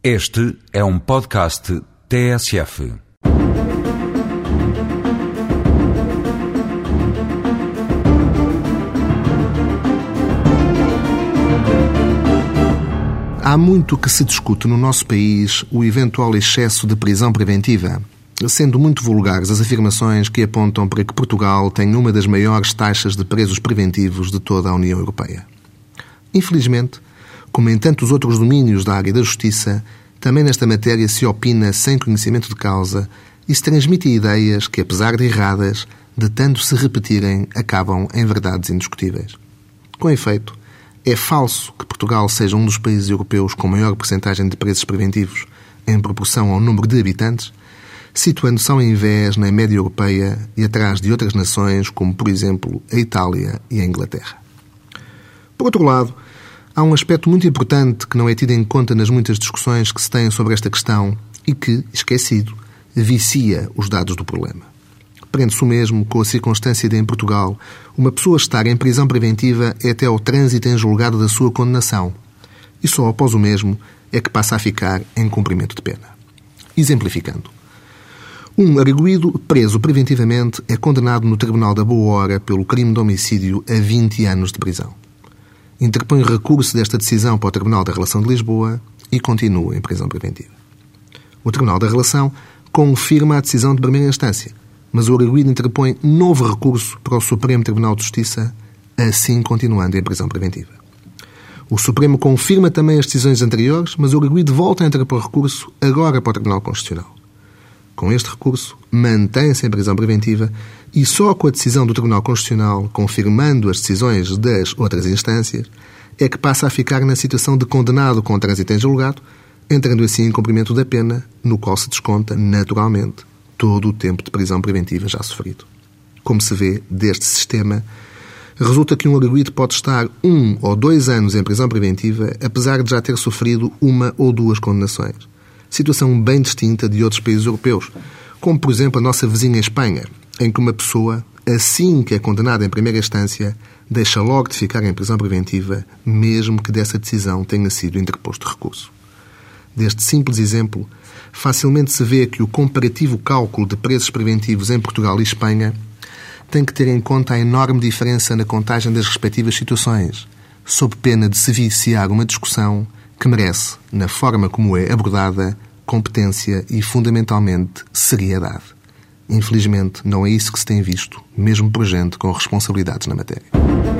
Este é um podcast TSF. Há muito que se discute no nosso país o eventual excesso de prisão preventiva, sendo muito vulgares as afirmações que apontam para que Portugal tem uma das maiores taxas de presos preventivos de toda a União Europeia. Infelizmente, como em tantos outros domínios da área da justiça, também nesta matéria se opina sem conhecimento de causa e se transmite ideias que, apesar de erradas, de tanto se repetirem, acabam em verdades indiscutíveis. Com efeito, é falso que Portugal seja um dos países europeus com maior percentagem de presos preventivos em proporção ao número de habitantes, situando-se ao invés na média europeia e atrás de outras nações, como, por exemplo, a Itália e a Inglaterra. Por outro lado, há um aspecto muito importante que não é tido em conta nas muitas discussões que se têm sobre esta questão e que, esquecido, vicia os dados do problema. Prende-se o mesmo com a circunstância de, em Portugal, uma pessoa estar em prisão preventiva é até ao trânsito em julgado da sua condenação. E só após o mesmo é que passa a ficar em cumprimento de pena. Exemplificando. Um arguído preso preventivamente é condenado no Tribunal da Boa Hora pelo crime de homicídio a 20 anos de prisão. Interpõe recurso desta decisão para o Tribunal da Relação de Lisboa e continua em prisão preventiva. O Tribunal da Relação confirma a decisão de primeira instância, mas o arguído interpõe novo recurso para o Supremo Tribunal de Justiça, assim continuando em prisão preventiva. O Supremo confirma também as decisões anteriores, mas o arguído volta a interpor recurso agora para o Tribunal Constitucional. Com este recurso, mantém-se em prisão preventiva e só com a decisão do Tribunal Constitucional, confirmando as decisões das outras instâncias, é que passa a ficar na situação de condenado com trânsito em julgado, entrando assim em cumprimento da pena, no qual se desconta, naturalmente, todo o tempo de prisão preventiva já sofrido. Como se vê deste sistema, resulta que um arguído pode estar um ou dois anos em prisão preventiva, apesar de já ter sofrido uma ou duas condenações. Situação bem distinta de outros países europeus, como por exemplo a nossa vizinha Espanha, em que uma pessoa, assim que é condenada em primeira instância, deixa logo de ficar em prisão preventiva, mesmo que dessa decisão tenha sido interposto recurso. Deste simples exemplo, facilmente se vê que o comparativo cálculo de preços preventivos em Portugal e Espanha tem que ter em conta a enorme diferença na contagem das respectivas situações, sob pena de se viciar uma discussão que merece, na forma como é abordada, competência e, fundamentalmente, seriedade. Infelizmente, não é isso que se tem visto, mesmo por gente com responsabilidades na matéria.